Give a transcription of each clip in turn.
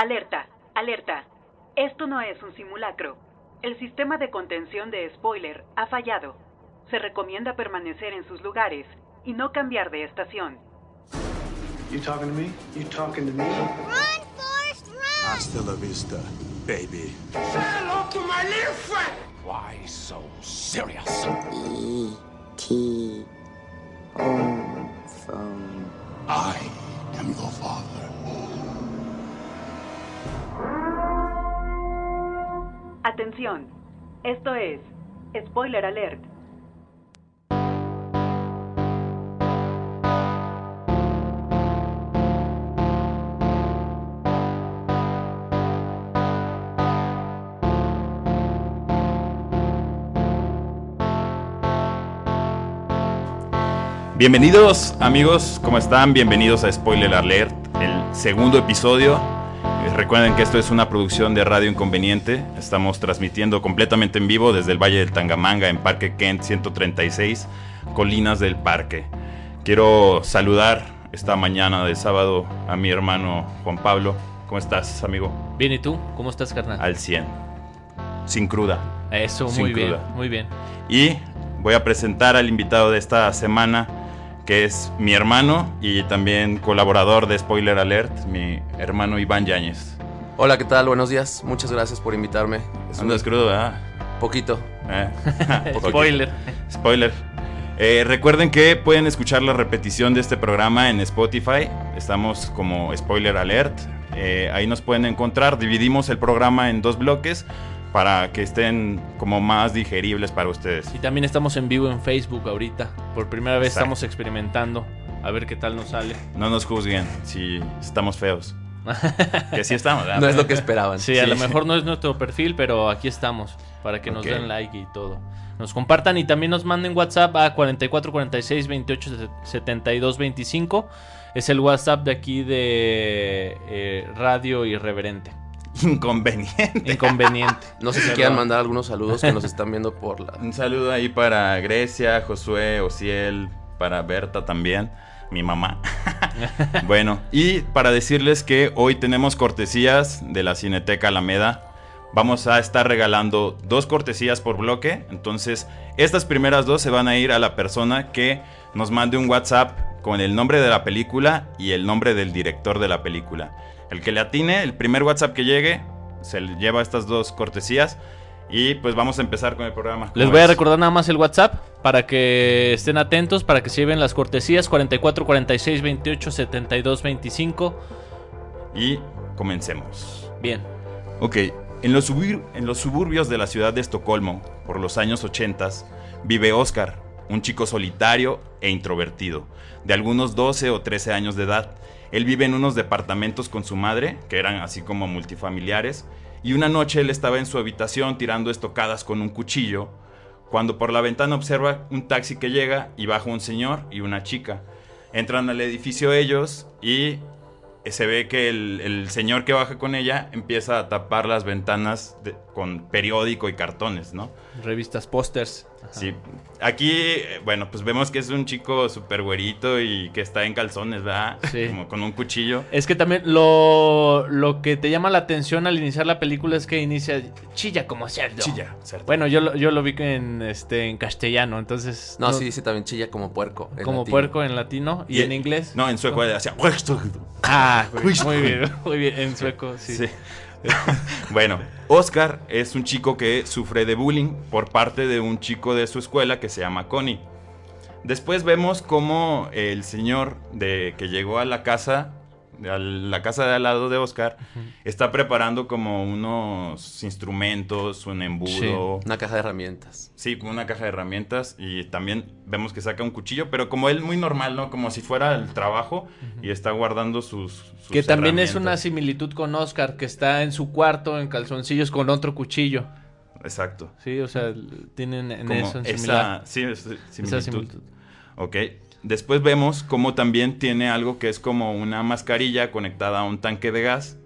Alerta, alerta. Esto no es un simulacro. El sistema de contención de spoiler ha fallado. Se recomienda permanecer en sus lugares y no cambiar de estación. You talking to me? You talking to me? Run, Forrest, run! Hasta la vista, baby. Say hello to my little friend. Why so serious? E.T. home phone. I am your father. Atención. Esto es Spoiler Alert. Bienvenidos amigos, ¿cómo están? Bienvenidos a Spoiler Alert, el segundo episodio. Eh, Recuerden que esto es una producción de Radio Inconveniente. Estamos transmitiendo completamente en vivo desde el Valle del Tangamanga en Parque Kent 136, Colinas del Parque. Quiero saludar esta mañana de sábado a mi hermano Juan Pablo. ¿Cómo estás, amigo? Bien, ¿y tú? ¿Cómo estás, carnal? Al 100. Sin cruda. Eso, sin muy bien, cruda. muy bien. Y voy a presentar al invitado de esta semana, que es mi hermano y también colaborador de Spoiler Alert, mi hermano Iván Yáñez. Hola, ¿qué tal? Buenos días. Muchas gracias por invitarme. Es un crudo, ¿verdad? poquito. Eh. Spoiler. Spoiler. Eh, recuerden que pueden escuchar la repetición de este programa en Spotify. Estamos como Spoiler Alert. Eh, ahí nos pueden encontrar. Dividimos el programa en dos bloques para que estén como más digeribles para ustedes. Y también estamos en vivo en Facebook ahorita. Por primera vez Exacto. estamos experimentando. A ver qué tal nos sale. No nos juzguen si estamos feos. que sí estamos. ¿verdad? No es lo que esperaban. Sí, a Sí. lo mejor no es nuestro perfil, pero aquí estamos. Para que nos den like y todo. Nos compartan y también nos manden WhatsApp a 44 46 28 72 25. Es el WhatsApp de aquí de eh, Radio Irreverente. Inconveniente. Inconveniente. No sé si quieran mandar algunos saludos que nos están viendo por la... Un saludo ahí para Grecia, Josué, Ociel, para Berta también, mi mamá. bueno, y para decirles que hoy tenemos cortesías de la Cineteca Alameda. Vamos a estar regalando dos cortesías por bloque. Entonces, estas primeras dos se van a ir a la persona que nos mande un WhatsApp con el nombre de la película y el nombre del director de la película. El que le atine, el primer WhatsApp que llegue, se le lleva estas dos cortesías. Y pues vamos a empezar con el programa. Les ¿Cómo voy a recordar nada más el WhatsApp para que estén atentos, para que se lleven las cortesías 44 46 28 72 25. Y comencemos. Bien. Ok, en los, en los suburbios de la ciudad de Estocolmo, por los años 80, vive Oscar, un chico solitario e introvertido, de algunos 12 o 13 años de edad. Él vive en unos departamentos con su madre, que eran así como multifamiliares, y una noche él estaba en su habitación tirando estocadas con un cuchillo, cuando por la ventana observa un taxi que llega y baja un señor y una chica. Entran al edificio ellos y se ve que el, señor que baja con ella empieza a tapar las ventanas de- con periódico y cartones, ¿no? Revistas, pósters. Sí. Aquí, bueno, pues vemos que es un chico súper güerito y que está en calzones, ¿verdad? Sí. Como con un cuchillo. Es que también lo, lo que te llama la atención al iniciar la película es que inicia chilla como cerdo. Chilla, cerdo. Bueno, yo, lo- yo lo vi en, este, en castellano, entonces... No, sí, dice también chilla como puerco. en Como latino. puerco en latino y, en inglés. No, en sueco hacía... Ah, muy bien, muy bien, en sueco, sí. Sí. bueno, Oscar es un chico que sufre de bullying por parte de un chico de su escuela que se llama Connie. Después vemos cómo el señor de que llegó a la casa, a la casa de al lado de Oscar, está preparando como unos instrumentos, un embudo. Una caja de herramientas. Sí, como una caja de herramientas y también vemos que saca un cuchillo, pero como él muy normal, ¿no? Como si fuera el trabajo y está guardando sus... sus Que también es una similitud con Oscar, que está en su cuarto en calzoncillos con otro cuchillo. Exacto. Sí, o sea, tienen en Como eso en esa, similar. sí, es- Esa similitud. similitud. Ok. Después vemos cómo también tiene algo que es como una mascarilla conectada a un tanque de gas.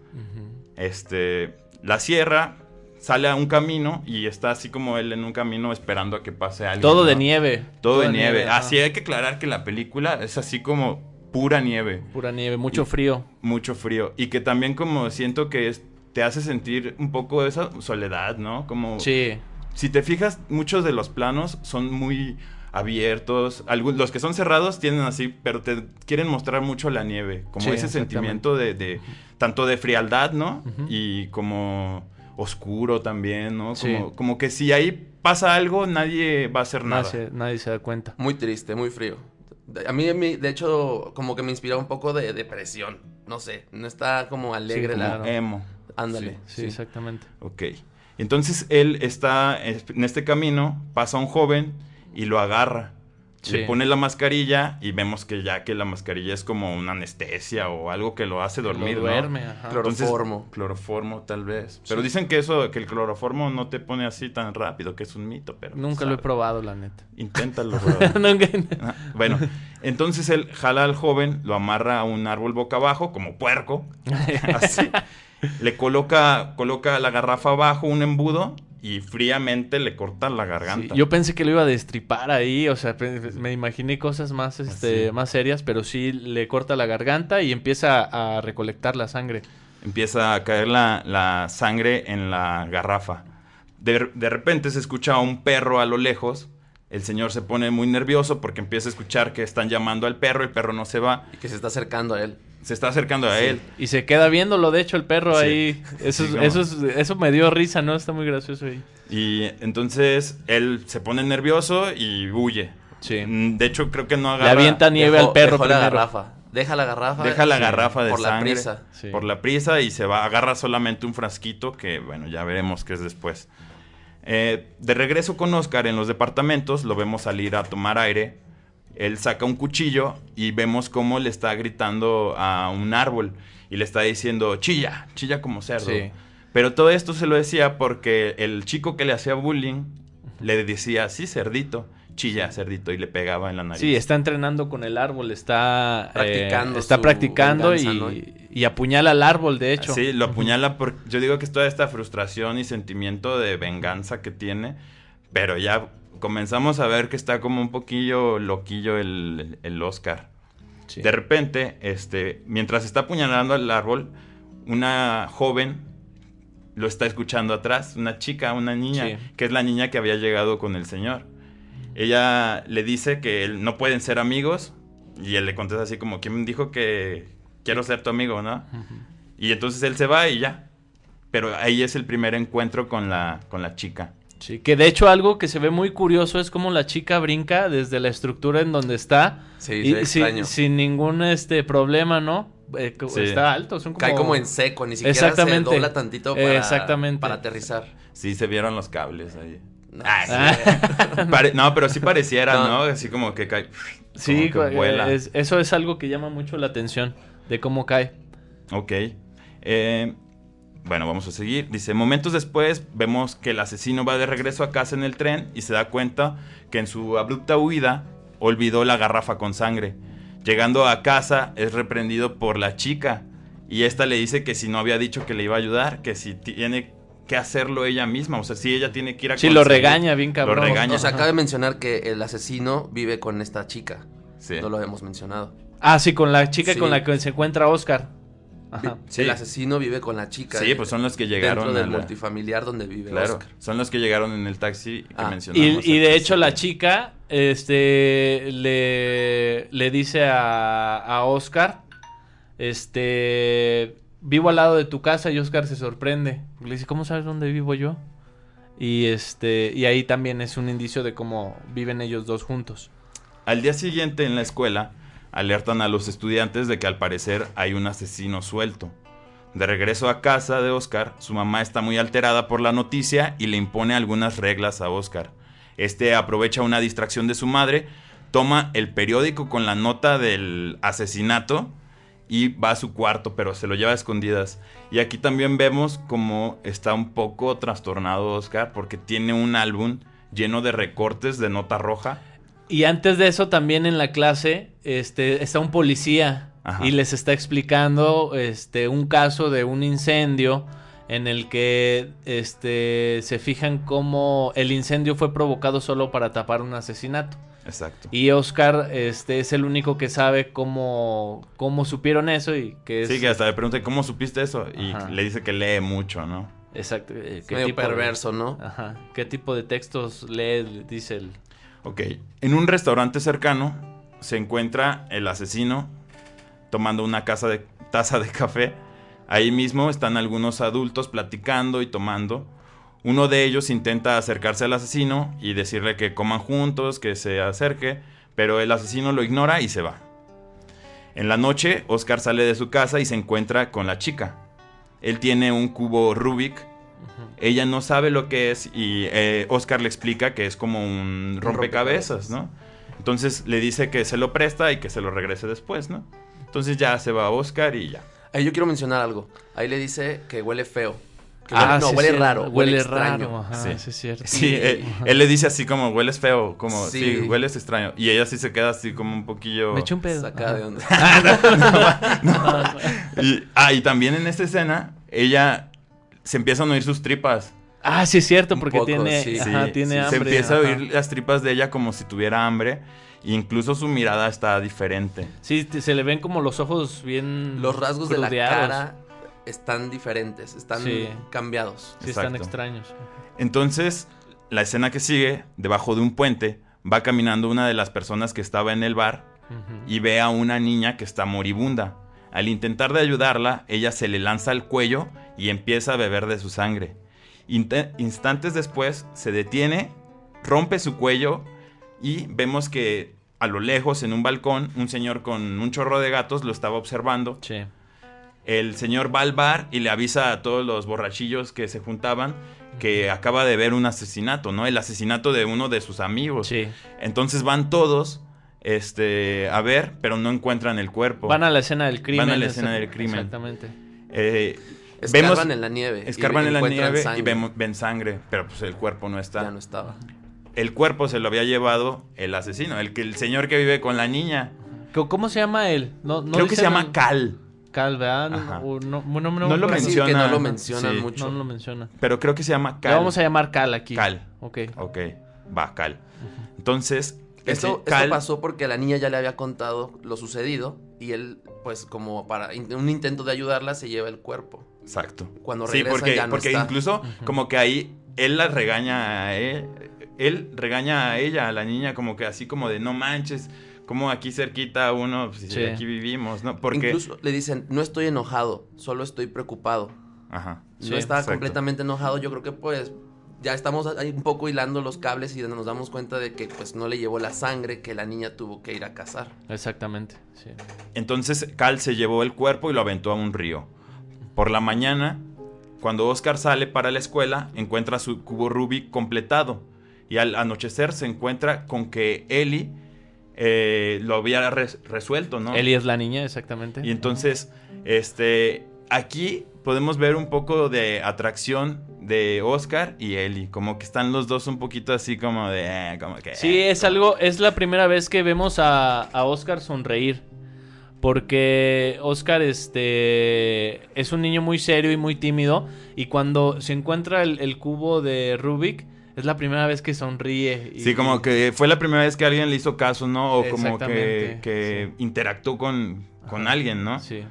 Este, la cierra, sale a un camino y está así como él en un camino esperando a que pase algo. Todo de nieve. Todo de nieve. Así hay que aclarar que la película es así como pura nieve, Pura nieve, mucho Y- frío. mucho frío. Y que también como siento que es, te hace sentir un poco esa soledad, ¿no? Como Sí. si te fijas, muchos de los planos son muy abiertos. Los que son cerrados tienen así, pero te quieren mostrar mucho la nieve. Como Sí, ese sentimiento de, de- tanto de frialdad, ¿no? Y como oscuro también, ¿no? Sí. Como, como que si ahí pasa algo, nadie va a hacer nada. Nadie se, nadie se da cuenta. Muy triste, muy frío. A mí, de hecho, como que me inspira un poco de depresión. No sé, no está como alegre Sí, la... Emo. Ándale. Sí, sí. exactamente. Ok. Entonces él está en este camino, pasa un joven y lo agarra. Sí. Le pone la mascarilla y vemos que ya que la mascarilla es como una anestesia o algo que lo hace dormir, Lo ¿no? duerme. Entonces, Cloroformo. cloroformo, tal vez. Pero dicen que eso, que el cloroformo no te pone así tan rápido, que es un mito, pero... Nunca lo he probado, la neta. Inténtalo. Nunca- Ah, Bueno, entonces él jala al joven, lo amarra a un árbol boca abajo, como puerco, así. Le coloca, coloca la garrafa abajo, un embudo, y fríamente le corta la Sí, garganta. yo pensé que lo iba a destripar ahí, o sea, me imaginé cosas más, este, Así. más serias, pero sí le corta la garganta y empieza a recolectar la sangre. Empieza a caer la, la sangre en la garrafa. De, de repente se escucha a un perro a lo lejos. El señor se pone muy nervioso porque empieza a escuchar que están llamando al perro. El perro no se va. Y que se está acercando a él. Se está acercando a él. Y se queda viéndolo, de hecho, el perro Sí. ahí. Eso, Sí, eso, es- eso me dio risa, ¿no? Está muy gracioso ahí. Y entonces él se pone nervioso y huye. Sí. Mm, De hecho, creo que no Le agarra. avienta nieve Dejó- al perro dejó la garrafa. Deja la garrafa. Deja la Sí, garrafa de por sangre. la prisa. Sí. Por la prisa y se va, agarra solamente un frasquito que, bueno, ya veremos qué es después. Eh, de regreso con Oscar en los departamentos, lo vemos salir a tomar aire. Él saca un cuchillo y vemos cómo le está gritando a un árbol y le está diciendo, chilla, chilla como cerdo. Sí. Pero todo esto se lo decía porque el chico que le hacía bullying le decía, sí, cerdito, chilla, cerdito, y le pegaba en la nariz. Sí, está entrenando con el árbol, está eh, Practicando está practicando venganza, y, ¿no? y apuñala al árbol, de hecho. Sí, lo apuñala por... Yo digo que es toda esta frustración y sentimiento de venganza que tiene, pero ya comenzamos a ver que está como un poquillo loquillo el, el Oscar. Sí. De repente, este, mientras está apuñalando al árbol, una joven lo está escuchando atrás, una chica, una niña, Sí. que es la niña que había llegado con el señor. Ella le dice que él- no pueden ser amigos y él le contesta así como, ¿quién dijo que quiero ser tu amigo, no? Y entonces él se va y ya. Pero ahí es el primer encuentro con la, con la chica. Sí, que de hecho algo que se ve muy curioso es como la chica brinca desde la estructura en donde está Sí, y sin, sin ningún este problema, ¿no? Eh, Sí. Está alto, son como... Cae como en seco, ni siquiera Exactamente. se dobla tantito para, Exactamente. para aterrizar. Sí, se vieron los cables ahí. Ah. Pare- no, pero sí pareciera, No. ¿no? Así como que cae. Sí, como que vuela. es- eso es algo que llama mucho la atención de cómo cae. Ok. Eh, bueno, vamos a seguir. Dice, momentos después vemos que el asesino va de regreso a casa en el tren y se da cuenta que en su abrupta huida olvidó la garrafa con sangre. Llegando a casa es reprendido por la chica y esta le dice que si no había dicho que le iba a ayudar, que si tiene que hacerlo ella misma, o sea, si ella tiene que ir a Sí, lo regaña bien cabrón. Lo regaña. O sea, cabe mencionar que el asesino vive con esta chica. Sí. No lo hemos mencionado. Ah, sí, con la chica Sí. con la que se encuentra Oscar. Ajá. Sí. El asesino vive con la chica. Sí, pues son los que llegaron Dentro del la- multifamiliar donde vive Claro, Oscar. son los que llegaron en el taxi que Ah. mencionamos. Y, y de hecho la chica este le, le dice a, a Oscar este vivo al lado de tu casa y Oscar se sorprende le dice cómo sabes dónde vivo yo y este y ahí también es un indicio de cómo viven ellos dos juntos Al día siguiente en la escuela alertan a los estudiantes de que al parecer hay un asesino suelto. De regreso a casa de Oscar, su mamá está muy alterada por la noticia y le impone algunas reglas a Oscar. Este aprovecha una distracción de su madre, toma el periódico con la nota del asesinato y va a su cuarto, pero se lo lleva a escondidas. Y aquí también vemos como está un poco trastornado Oscar porque tiene un álbum lleno de recortes de nota roja. Y antes de eso también en la clase este está un policía Ajá. y les está explicando este un caso de un incendio en el que este se fijan cómo el incendio fue provocado solo para tapar un asesinato Exacto. Y Oscar este, es el único que sabe cómo, cómo supieron eso y que es... Sí, que hasta le pregunté, ¿cómo supiste eso? Y Ajá. le dice que lee mucho, ¿no? Exacto. eh, Es medio tipo de- perverso, ¿no? Ajá. ¿Qué tipo de textos lee? Dice el... Ok. En un restaurante cercano se encuentra el asesino tomando una taza de café. Ahí mismo están algunos adultos platicando y tomando. Uno de ellos intenta acercarse al asesino y decirle que coman juntos, que se acerque, pero el asesino lo ignora y se va. En la noche, Oscar sale de su casa y se encuentra con la chica. Él tiene un cubo Rubik. Ella no sabe lo que es y eh, Oscar le explica que es como un rompecabezas, rompecabezas. ¿no? Entonces le dice que se lo presta y que se lo regrese después, ¿no? Entonces ya se va Oscar y ya. Ahí yo quiero mencionar algo. Ahí le dice que huele feo. Que Ah, huele- no, sí, huele sí, raro. Huele, Huele extraño. raro, ajá, Sí. sí, es cierto. Sí, Y- eh, él le dice así como hueles feo, como sí. Sí. hueles extraño. Y ella sí se queda así como un poquillo. Me eché un pedo. Saca Ajá. de onda. Y, ah, y también en esta escena, ella se empiezan a oír sus tripas. Ah, sí es cierto, porque poco, tiene, sí. ajá, Sí, tiene sí, hambre. Se empieza a oír las tripas de ella como si tuviera hambre. E incluso su mirada está diferente. Sí, te- se le ven como los ojos bien Los rasgos de la cara están diferentes, están Sí. cambiados. Sí, están extraños. Entonces, la escena que sigue, debajo de un puente, va caminando una de las personas que estaba en el bar y ve a una niña que está moribunda. Al intentar de ayudarla, ella se le lanza al cuello y empieza a beber de su sangre. Instantes después, se detiene, rompe su cuello y vemos que a lo lejos, en un balcón, un señor con un chorro de gatos lo estaba observando. Sí. El señor va al bar y le avisa a todos los borrachillos que se juntaban que acaba de ver un asesinato, ¿no? El asesinato de uno de sus amigos. Sí. Entonces van todos este, a ver, pero no encuentran el cuerpo. Van a la escena del crimen. Van a la escena del crimen. Exactamente. Eh, Escarban vemos, en la nieve. y escarban en la nieve y vemos, ven sangre, pero pues el cuerpo no está. Ya no estaba. El cuerpo se lo había llevado el asesino, el, que, el señor que vive con la niña. ¿Cómo- ¿Cómo se llama él? No, no Creo que se llama el- Cal, Cal, ¿verdad? No, lo menciona. que no lo mencionan sí. mucho. No lo menciona. pero creo que se llama Le Cal. vamos a llamar Cal aquí. Cal. Ok. Ok, va, Cal. Entonces, Esto, Cal- esto pasó porque la niña ya le había contado lo sucedido y él, pues como para un intento de ayudarla, se lleva el cuerpo. Exacto. Cuando Sí, regresan porque, ya no porque está. incluso como que ahí él la regaña a él, él regaña a ella, a la niña, como que así como de no manches, como aquí cerquita uno, pues, si Sí. aquí vivimos, ¿no? Porque... Incluso le dicen, no estoy enojado, solo estoy preocupado. Ajá. No Sí, estaba exacto. completamente enojado. Yo creo que pues ya estamos ahí un poco hilando los cables y nos damos cuenta de que pues no le llevó la sangre que la niña tuvo que ir a cazar. Exactamente. Sí. Entonces Cal se llevó el cuerpo y lo aventó a un río. Por la mañana, cuando Oscar sale para la escuela, encuentra su cubo Rubik completado. Y al anochecer se encuentra con que Ellie eh, lo había res- resuelto, ¿no? Eli es la niña, exactamente. Y entonces, este, aquí podemos ver un poco de atracción de Oscar y Ellie. Como que están los dos un poquito así como de... eh, como que... Sí, es algo, es la primera vez que vemos a, a Oscar sonreír. Porque Oscar este, es un niño muy serio y muy tímido. Y cuando se encuentra el, el cubo de Rubik, es la primera vez que sonríe. y- Sí, como que fue la primera vez que alguien le hizo caso, ¿no? O como que, que interactuó con, con alguien, ¿no? Sí.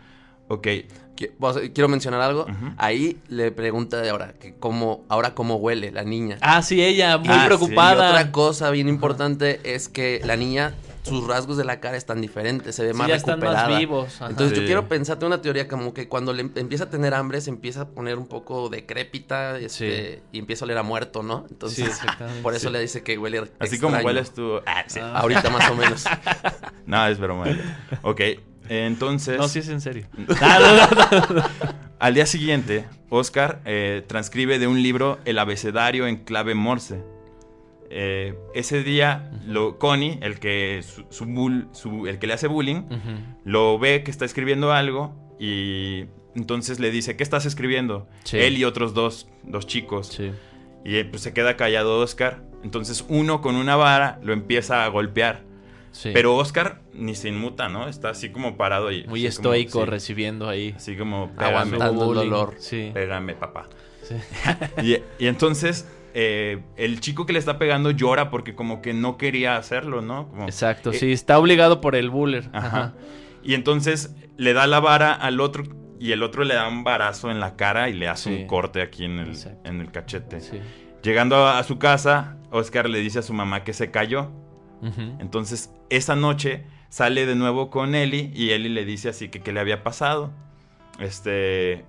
Ok. Quiero mencionar algo. Ahí le pregunta de ahora que cómo, ahora cómo huele la niña. Ah, sí, ella, muy Ah, sí. Y preocupada. otra cosa bien importante es que la niña, sus rasgos de la cara están diferentes, se ve Sí, más ya están más recuperada. vivos, ajá. Entonces Sí. yo quiero pensarte una teoría como que cuando le em- empieza a tener hambre se empieza a poner un poco decrépita este, y empieza a oler a muerto, ¿no? Entonces por eso Sí. le dice que huele Así como hueles tú... Ah, sí. Ahorita más o menos. No, es broma. Ok. Entonces... No, sí es en serio. Al día siguiente, Oscar eh, transcribe de un libro el abecedario en clave Morse. Eh, ese día, lo, Connie, el que, su, su bull- su- el que le hace bullying, lo ve que está escribiendo algo y entonces le dice, ¿qué estás escribiendo? Sí. Él y otros dos, dos chicos. Sí. Y eh, pues se queda callado Oscar. Entonces uno con una vara lo empieza a golpear. Sí. Pero Oscar ni se inmuta, ¿no? Está así como parado y... muy como- estoico sí, recibiendo ahí. Así como... Aguantando "Pégame, el dolor. Sí. pégame, papá. sí. Y, y entonces eh, el chico que le está pegando llora porque como que no quería hacerlo, ¿no? Como- Exacto, eh, sí, está obligado por el buller. Ajá. Ajá. Y entonces le da la vara al otro y el otro le da un varazo en la cara y le hace un corte aquí en el, Exacto. en el cachete. Llegando a, a su casa, Oscar le dice a su mamá que se cayó. Entonces, esa noche sale de nuevo con Eli y Eli le dice así que qué le había pasado. Este.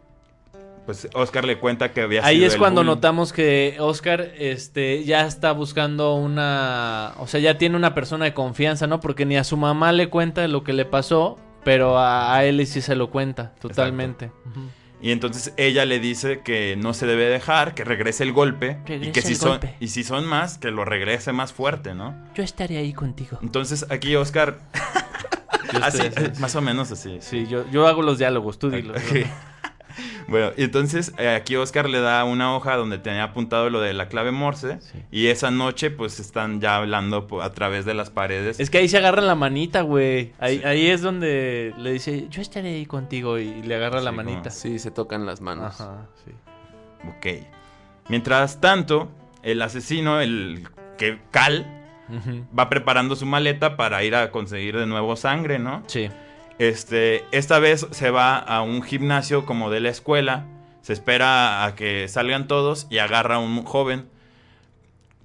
Pues Oscar le cuenta que había Ahí sido es el cuando bullying. notamos que Oscar este, ya está buscando una... O sea, ya tiene una persona de confianza, ¿no? Porque ni a su mamá le cuenta lo que le pasó, pero a, a él sí se lo cuenta, totalmente. Ujú. Y entonces ella le dice que no se debe dejar, que regrese el golpe. y Regrese que si el son, golpe. y si son más, que lo regrese más fuerte, ¿no? Yo estaré ahí contigo. Entonces aquí Oscar. Yo así, estoy así. más o menos así. Sí, yo, yo hago los diálogos, tú dilo. Bueno, y entonces eh, aquí Oscar le da una hoja donde tenía apuntado lo de la clave Morse. Sí. Y esa noche, pues están ya hablando a través de las paredes. Es que ahí se agarran la manita, güey. Ahí, ahí es donde le dice, yo estaré ahí contigo y le agarra la como- manita. Sí, se tocan las manos. Ajá, sí. Ok. Mientras tanto, el asesino, el que Cal, va preparando su maleta para ir a conseguir de nuevo sangre, ¿no? Sí. Este, esta vez se va a un gimnasio como de la escuela, se espera a que salgan todos y agarra a un joven.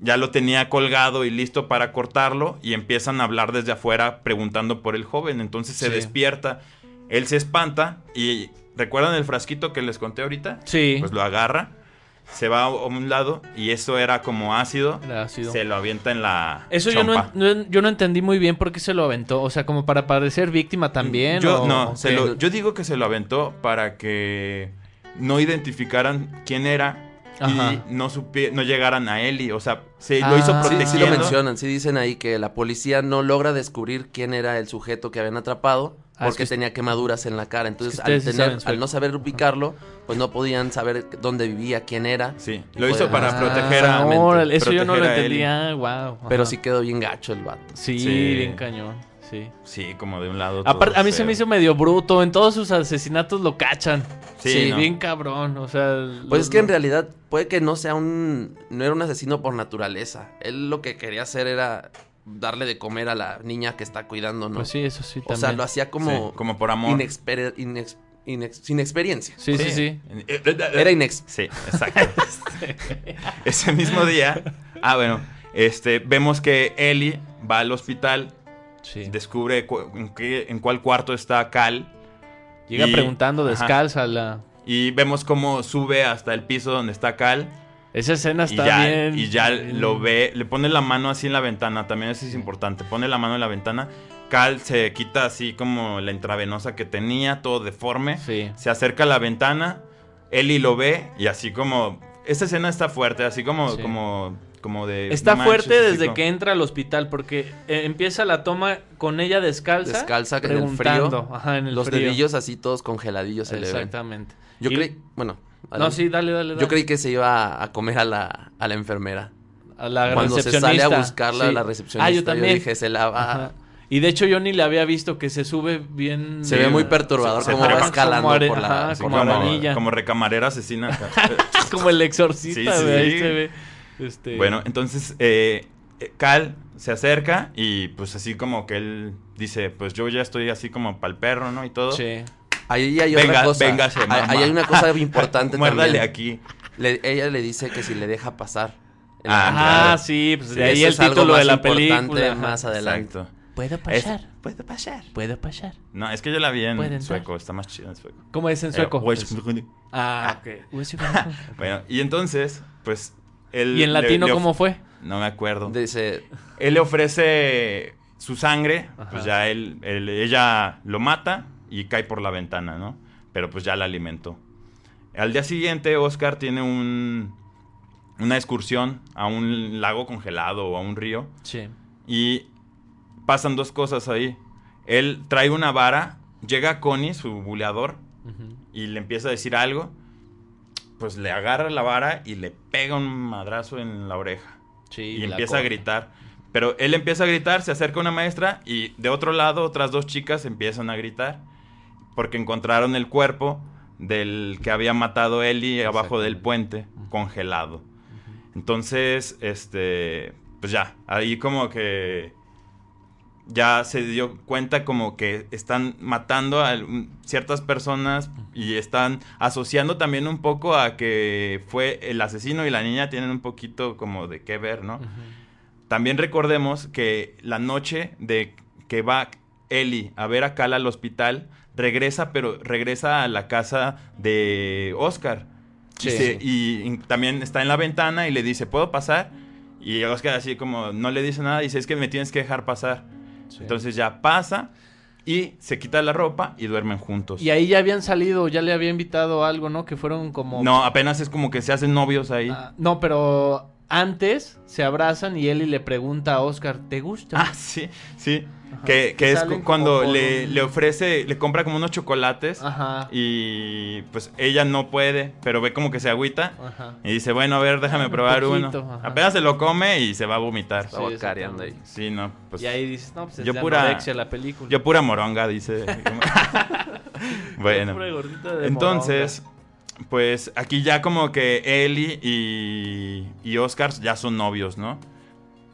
Ya lo tenía colgado y listo para cortarlo y empiezan a hablar desde afuera preguntando por el joven. Entonces se Sí. despierta, él se espanta y ¿recuerdan el frasquito que les conté ahorita? Sí. Pues lo agarra, se va a un lado y eso era como ácido, Era ácido. se lo avienta en la Eso yo no, no- yo no entendí muy bien por qué se lo aventó. O sea, como para parecer víctima también. Yo, o- no, se lo- yo digo que se lo aventó para que no identificaran quién era Ajá. y no supie- no llegaran a Eli. O sea, se lo hizo Ah. Sí, protegiendo. sí lo mencionan, sí dicen ahí que la policía no logra descubrir quién era el sujeto que habían atrapado Ah, es porque que- tenía quemaduras en la cara. Entonces, Es que al, tener, saben al no saber ubicarlo, pues no podían saber dónde vivía, quién era. Sí, lo hizo para ah, proteger a. órale, eso yo no lo entendía. Wow. Pero sí quedó bien gacho el vato. Sí, Sí. bien cañón. Sí. Sí, como de un lado. Aparte, todo a mí se me hizo medio bruto. En todos sus asesinatos lo cachan. Sí, Sí, ¿no? bien cabrón. O sea. Pues lo- es que en realidad puede que no sea un... No era un asesino por naturaleza. Él lo que quería hacer era darle de comer a la niña que está cuidando, ¿no? Pues sí, eso sí o también. sea, lo hacía como... Sí, como por amor. inexper- inex- inex- sin experiencia. Sí, sí, sí. Era inex... Sí, exacto. Ese mismo día. Ah, bueno. Este, vemos que Eli va al hospital, Sí. descubre cu- en, qué- en cuál cuarto está Cal. Llega y- preguntando ajá. descalza la. Y vemos cómo sube hasta el piso donde está Cal. Esa escena Y está ya, bien. y ya bien- lo ve, le pone la mano así en la ventana, también eso es importante, pone la mano en la ventana, Cal se quita así como la intravenosa que tenía, todo deforme, Sí. se acerca a la ventana, Eli lo ve y así como, esta escena está fuerte, así como, Sí. como, como de... Está no fuerte desde como- que entra al hospital porque eh, empieza la toma con ella descalza. Descalza en el preguntando. frío. Ajá, en el Los frío. dedillos así todos congeladillos se le ven. Exactamente. Yo Y- creí... Bueno... No, sí, dale, dale, dale. Yo creí que se iba a comer a la, a la enfermera. a la Cuando se sale a buscarla a Sí. la recepcionista, Ah, yo yo también. dije, se la va- Ajá. Y de hecho yo ni le había visto que se sube bien. Se ve muy perturbador se cómo va escalando como are- por la... ajá, como como, como recamarera asesina. como el exorcista, Sí, ahí sí. se ve. Este... Bueno, entonces eh, eh, Cal se acerca y pues así como que él dice, pues yo ya estoy así como para el perro, ¿no? Y todo. Sí. Ahí hay Venga, otra cosa. véngase, mamá. ahí hay una cosa importante Muérdale también. aquí. Le- ella le dice que si le deja pasar. la Ah, claro. sí, pues Sí, de ahí eso el es algo título de más la película. ajá. más adelante. Exacto. Puede Es- pasar, puede pasar. puede pasar. No, es que yo la vi en sueco, está más chido en sueco. ¿Cómo es en sueco? Eh, Ah, ok. bueno, y entonces, pues él ¿Y en latino le cómo fue? No me acuerdo. Dice, Él le ofrece su sangre, Ajá. pues ya él, él- ella lo mata y cae por la ventana, ¿no? Pero pues ya la alimentó. Al día siguiente, Oscar tiene un, una excursión a un lago congelado o a un río Sí. y pasan dos cosas ahí. Él trae una vara, llega Connie, su buleador, y le empieza a decir algo. Pues le agarra la vara y le pega un madrazo en la oreja Sí, y empieza a gritar. Pero él empieza a gritar, se acerca una maestra y de otro lado otras dos chicas empiezan a gritar porque encontraron el cuerpo del que había matado Eli abajo del puente, congelado. Entonces, este, pues ya, ahí como que ya se dio cuenta como que están matando a ciertas personas y están asociando también un poco a que fue el asesino y la niña tienen un poquito como de qué ver, ¿no? También recordemos que la noche de que va Ellie a ver a Cal al hospital, regresa, pero regresa a la casa de Oscar. Sí. Y, se- y- y también está en la ventana y le dice, ¿puedo pasar? Y Oscar así como no le dice nada, dice, es que me tienes que dejar pasar. Sí. Entonces ya pasa y se quita la ropa y duermen juntos. Y ahí ya habían salido, ya le había invitado algo, ¿no? Que fueron como... No, apenas es como que se hacen novios ahí. Ah, no, pero antes se abrazan y Eli le pregunta a Oscar, ¿te gusta? Ah, sí, sí. Ajá. Que, que es cu- cuando le, un- le ofrece, le compra como unos chocolates Ajá. y pues ella no puede, pero ve como que se agüita Ajá. y dice, bueno, a ver, déjame un probar poquito, uno. ajá. Apenas se lo come y se va a vomitar. Está guacareando ahí. Sí, no, pues y ahí dices, no, pues es yo de pura- la película. yo pura moronga, dice. bueno. Pura gordita de Entonces, pues aquí ya como que Ellie y, y Oscar ya son novios, ¿no?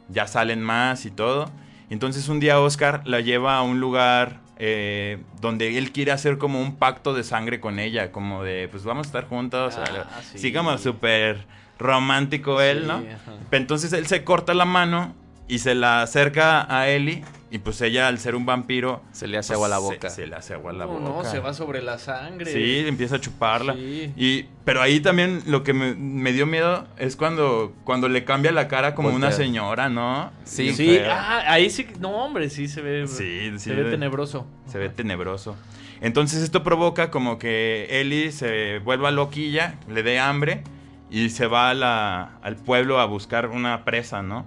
Ya salen más y todo. Entonces un día Oscar la lleva a un lugar eh, donde él quiere hacer como un pacto de sangre con ella, como de, pues vamos a estar juntos. Ah, sí. sí. como súper romántico él, Sí, ¿no? ajá. Entonces él se corta la mano y se la acerca a Ellie y pues ella al ser un vampiro... Se le hace pues, agua a la se- boca. Se, le hace agua a la No, boca. no, se va sobre la sangre. Sí, empieza a chuparla. Sí. Y, pero ahí también lo que me, me dio miedo es cuando, cuando le cambia la cara como una señora, ¿no? Sí. Bien Sí, ah, ahí sí, no hombre, sí se ve, Sí, sí, se ve tenebroso. Se ve tenebroso. Entonces esto provoca como que Ellie se vuelva loquilla, le dé hambre y se va a la- al pueblo a buscar una presa, ¿no?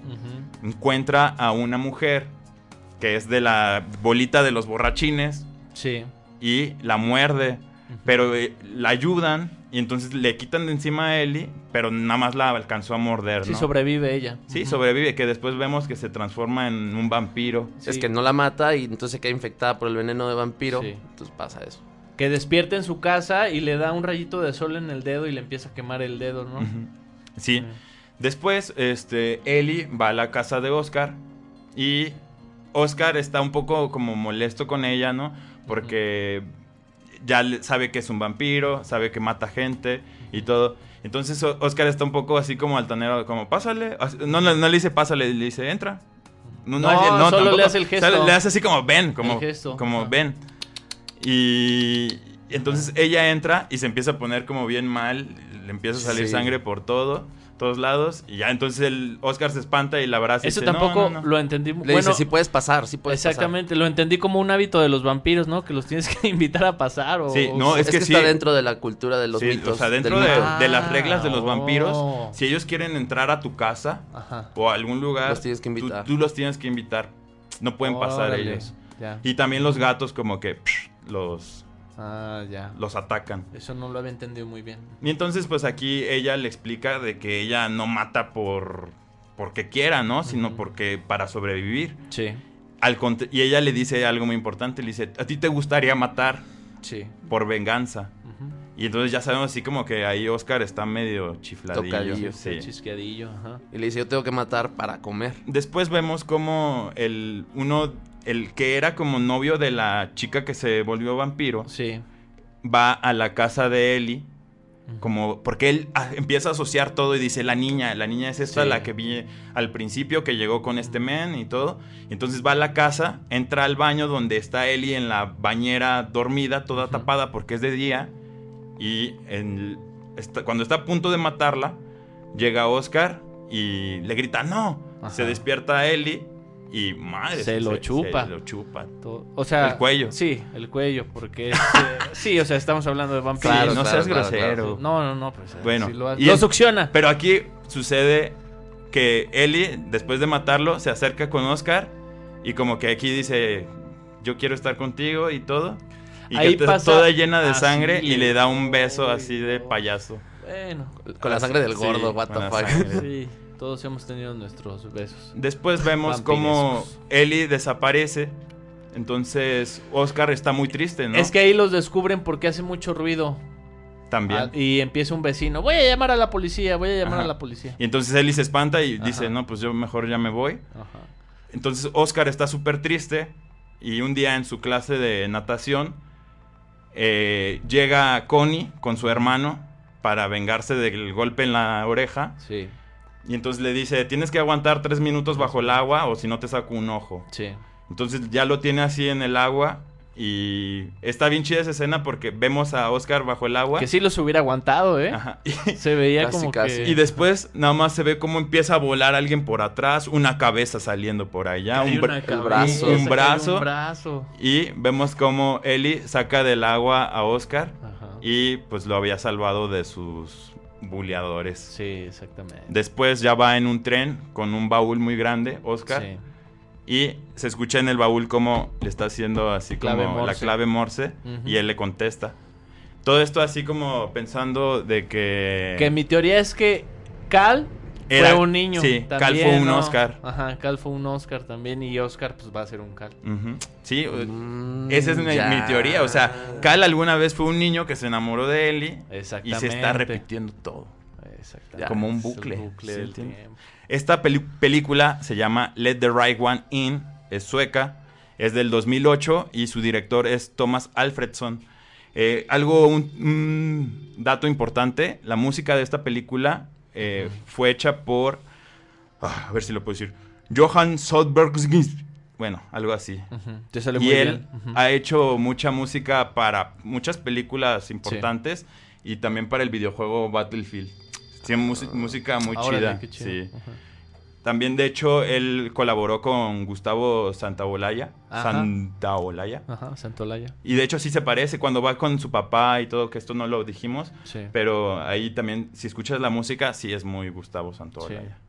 Encuentra a una mujer que es de la bolita de los borrachines Sí. y la muerde, pero eh, la ayudan y entonces le quitan de encima a Ellie, pero nada más la alcanzó a morder, Sí, ¿no? sobrevive ella. Sí, sobrevive, que después vemos que se transforma en un vampiro. Es que no la mata y entonces se queda infectada por el veneno de vampiro. Sí. Entonces pasa eso. Que despierta en su casa y le da un rayito de sol en el dedo y le empieza a quemar el dedo, ¿no? Sí. Después, este, Ellie va a la casa de Oscar y Oscar está un poco como molesto con ella, ¿no? Porque ya sabe que es un vampiro, sabe que mata gente y todo. Entonces Oscar está un poco así como altanero, como pásale. No, no, no le dice pásale, le dice entra. No, solo le hace el gesto. le hace así como ven, como, como ven. Y entonces ella entra y se empieza a poner como bien mal, le empieza a salir Sí. sangre por todo, todos lados, y ya entonces el Oscar se espanta y la abraza. y Eso dice, "No, tampoco no, no". lo entendí. Le bueno, dice, sí puedes pasar, sí puedes exactamente, lo entendí como un hábito de los vampiros, ¿no? Que los tienes que invitar a pasar o... Sí, no, es Es, que que, sí. está dentro de la cultura de los Sí, mitos. o sea, dentro de, las reglas de los Ah, vampiros, oh. si ellos quieren entrar a tu casa Ajá. o a algún lugar, Los tienes que tú- invitar. Tú, los tienes que invitar. No pueden pasar ellos. Ya. Y también los gatos como que psh, los, Ah, ya. los atacan. Eso no lo había entendido muy bien. Y entonces, pues aquí ella le explica de que ella no mata por porque quiera, ¿no? Sino porque para sobrevivir. Sí, Al y ella le dice algo muy importante, le dice, ¿a ti te gustaría matar sí. por venganza? Y entonces ya sabemos así como que ahí Oscar está medio chifladillo. Tocadillo, sí. Chisqueadillo, ajá. Y le dice, yo tengo que matar para comer. Después vemos como el uno, el que era como novio de la chica que se volvió vampiro, Sí. va a la casa de Ellie. Como, porque él empieza a asociar todo y dice, la niña, la niña es esta, Sí. la que vi al principio, que llegó con este men y todo. Entonces va a la casa, entra al baño donde está Ellie en la bañera dormida, toda tapada porque es de día. Y en- está- cuando está a punto de matarla, llega Oscar y le grita, no. Ajá. Se despierta Ellie y madre. Se lo chupa. Se lo chupa. To- O sea, El cuello. Sí, el cuello, porque este, sí, o sea, estamos hablando de vampiros. Sí, Claro, no claro, seas claro, grosero. claro. No, no, no, pues. eh, Bueno, sí lo, y lo en- succiona. Pero aquí sucede que Ellie, después de matarlo, se acerca con Oscar y como que aquí dice, yo quiero estar contigo y todo. Y Ahí que está pasa- toda llena de sangre y le da un beso así de payaso. Bueno, Con la sangre del Sí, gordo, what the fuck. sangre. sí, todos hemos tenido nuestros besos. Después vemos Vampirescos. Ellie desaparece. Entonces Oscar está muy triste, ¿no? Es que ahí los descubren porque hace mucho ruido. También. Ah, y empieza un vecino, voy a llamar a la policía, voy a llamar Ajá. a la policía. Y entonces Ellie se espanta y dice, no, pues yo mejor ya me voy. Ajá. Entonces Oscar está súper triste y un día en su clase de natación eh, llega Connie con su hermano para vengarse del golpe en la oreja Sí, y entonces le dice, tienes que aguantar tres minutos bajo el agua o si no te saco un ojo. sí. Entonces ya lo tiene así en el agua y está bien chida esa escena porque vemos a Oscar bajo el agua. Que sí los hubiera aguantado, ¿eh? Ajá. Y- Se veía Casi, como casi. que... Y después nada más se ve cómo empieza a volar alguien por atrás, una cabeza saliendo por allá, un, bra- brazo. un brazo. Un brazo. Y vemos cómo Ellie saca del agua a Oscar Ajá. y pues lo había salvado de sus buleadores. Sí, exactamente. Después ya va en un tren con un baúl muy grande, Oscar, Sí. y se escucha en el baúl cómo le está haciendo así Clave como la clave Morse y él le contesta. Todo esto así como pensando de que... Que mi teoría es que Cal Era- fue un niño. sí, Cal fue un ¿no? Oscar. Ajá, Cal fue un Oscar también y Oscar pues va a ser un Cal. Sí, Mm, esa es mi, teoría. O sea, Cal alguna vez fue un niño que se enamoró de Ellie y se está repitiendo todo. Exactamente. Como un bucle, bucle ¿sí del tiempo. Esta película se llama Let the Right One In, es sueca, es del 2008 y su director es Thomas Alfredson. Eh, algo, un, un dato importante, la música de esta película eh, fue hecha por, ah, a ver si lo puedo decir, Johann Soderbergh. Bueno, algo así. Ujú, Te sale Y muy él bien. Ha hecho mucha música para muchas películas importantes y también para el videojuego Battlefield. Tiene música muy Órale, chida. sí. Ajá. También, de hecho, él colaboró con Gustavo Santaolalla. Ajá. Santaolalla. Ajá, Santolaya. Y de hecho sí se parece cuando va con su papá y todo, que esto no lo dijimos. Sí. Pero ahí también, si escuchas la música, sí es muy Gustavo Santaolalla.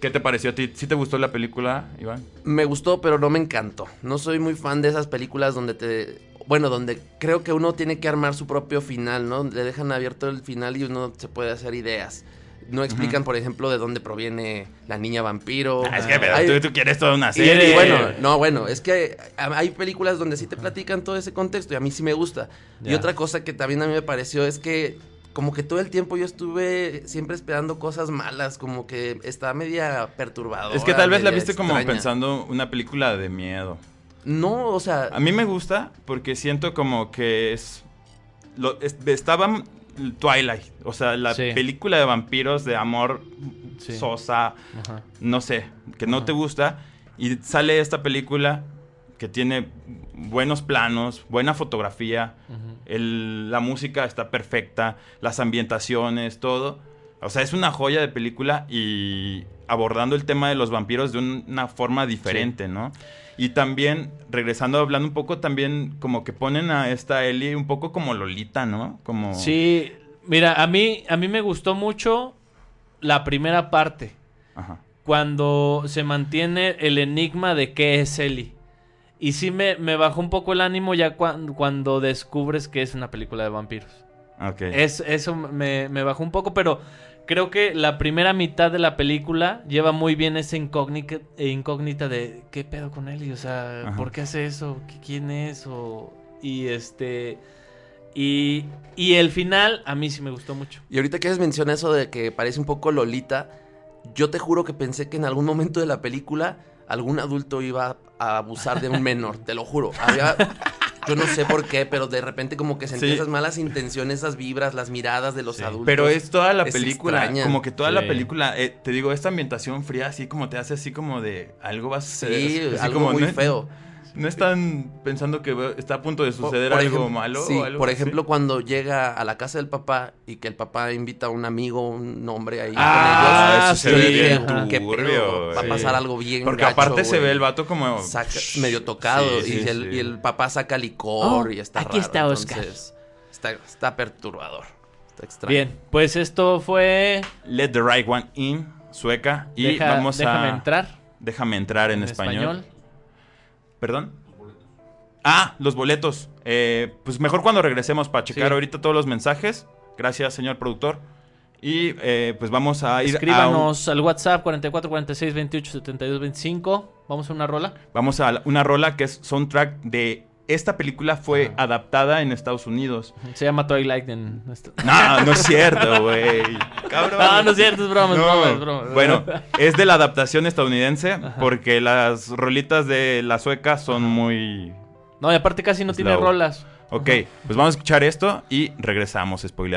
¿Qué te pareció a ti? ¿Sí te gustó la película, Iván? Me gustó, pero no me encantó. No soy muy fan de esas películas donde te... Bueno, donde creo que uno tiene que armar su propio final, ¿no? Le dejan abierto el final y uno se puede hacer ideas. No explican, por ejemplo, de dónde proviene la niña vampiro. Ah, es que pero Hay- tú, tú quieres toda una serie. y bueno, no, bueno, es que hay películas donde sí te platican todo ese contexto y a mí sí me gusta. Y otra cosa que también a mí me pareció es que como que todo el tiempo yo estuve siempre esperando cosas malas, como que está media perturbado. Es que tal vez la viste como pensando una película de miedo. No, o sea, A mí me gusta porque siento como que es... Lo, es- estaba Twilight, o sea, la Sí. película de vampiros de amor Sí. sosa, Ajá. no sé, que no Ajá. te gusta. Y sale esta película que tiene buenos planos, buena fotografía, el- la música está perfecta, las ambientaciones, todo. O sea, es una joya de película y abordando el tema de los vampiros de un- una forma diferente, ¿no? Y también, regresando hablando un poco, también como que ponen a esta Ellie un poco como Lolita, ¿no? Como... Sí, mira, a mí, a mí me gustó mucho la primera parte. Ajá. Cuando se mantiene el enigma de qué es Ellie. Y sí me, me bajó un poco el ánimo ya cuan- cuando descubres que es una película de vampiros. Es, eso me, me bajó un poco, pero creo que la primera mitad de la película lleva muy bien esa incógnita, incógnita de qué pedo con Ellie, o sea, Ajá. ¿por qué hace eso? ¿Qui- ¿Quién es? O, y este... Y, y el final a mí sí me gustó mucho. y ahorita que les menciona eso de que parece un poco Lolita, yo te juro que pensé que en algún momento de la película algún adulto iba a abusar de un menor, te lo juro. Había, yo no sé por qué, pero de repente como que sentí Sí. esas malas intenciones, esas vibras, las miradas de los Sí. adultos. Pero es toda la es película, extraña. como que toda la película, eh, te digo, esta ambientación fría así como te hace así como de algo va a suceder. Sí, así algo como, muy no- feo. ¿No están pensando que está a punto de suceder Por algo malo? sí, o algo por así? ejemplo, cuando llega a la casa del papá y que el papá invita a un amigo, un hombre ahí Ah, con eso ellos. se yo ve dije, bien ¿qué turbio, pedo? Va a pasar algo bien Porque gacho, aparte se ve el vato como... Saca- medio tocado Sí, y, sí, el, sí. y el papá saca licor Oh, y está aquí raro, está Oscar. entonces, Está, está perturbador. Está extraño. Bien, pues esto fue... Let the right one in, sueca. Y Deja- vamos déjame a... entrar. Déjame entrar en, español. ¿Perdón? Ah, los boletos. Eh, pues mejor cuando regresemos para checar Sí. ahorita todos los mensajes. Gracias, señor productor. Y eh, pues vamos a ir a... un- Escríbanos al WhatsApp 44 46 28 72 25. Vamos a una rola. Vamos a una rola que es soundtrack de esta película fue adaptada en Estados Unidos. Se llama Twilight en... esto. No, no es cierto, güey. Cabrón. No, no es cierto, es broma, es No. broma, es broma. Bueno, es de la adaptación estadounidense porque las rolitas de la sueca son muy... No, y aparte casi no tiene rolas. Ok, pues vamos a escuchar esto y regresamos, spoiler.